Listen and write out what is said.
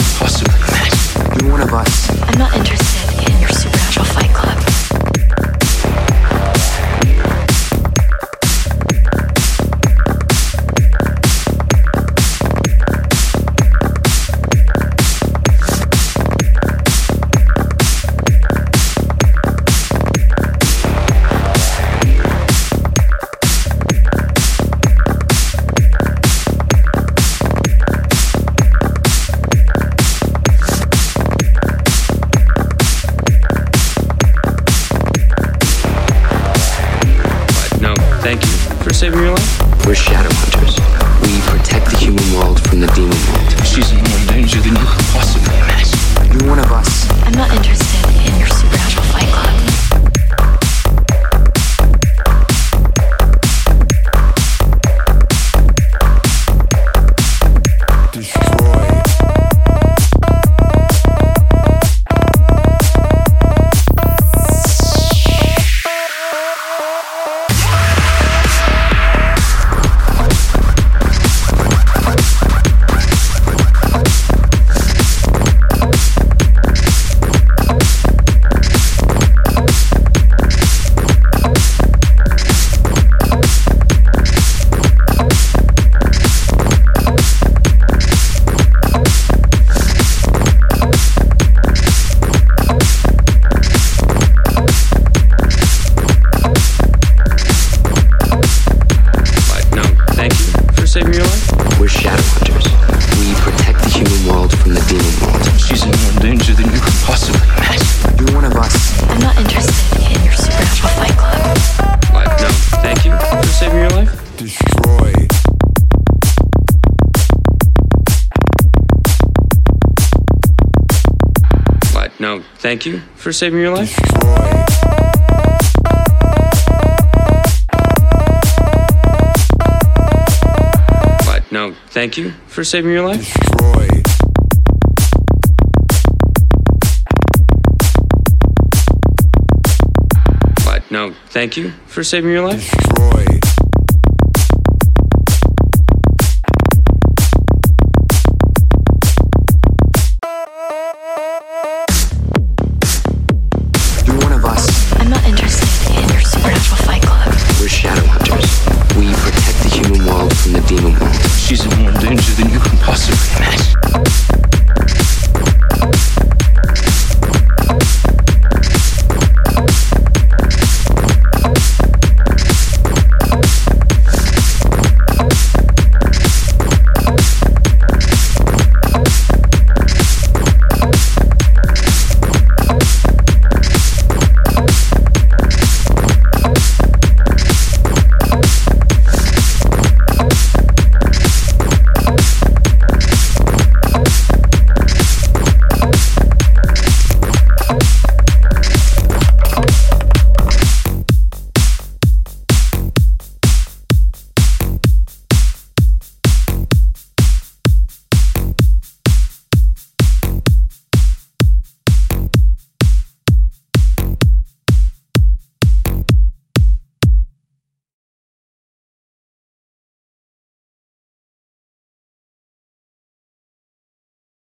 more danger than you could possibly imagine. You're one of us. I'm not interested in your supernatural fight club. Thank you for saving your life. We're shadow hunters. We protect the human world from the demon world. She's in more danger than you could possibly imagine. You're one of us. No, thank you for saving your life. But no, thank you for saving your life. Destroyed. But no, thank you for saving your life. Destroyed.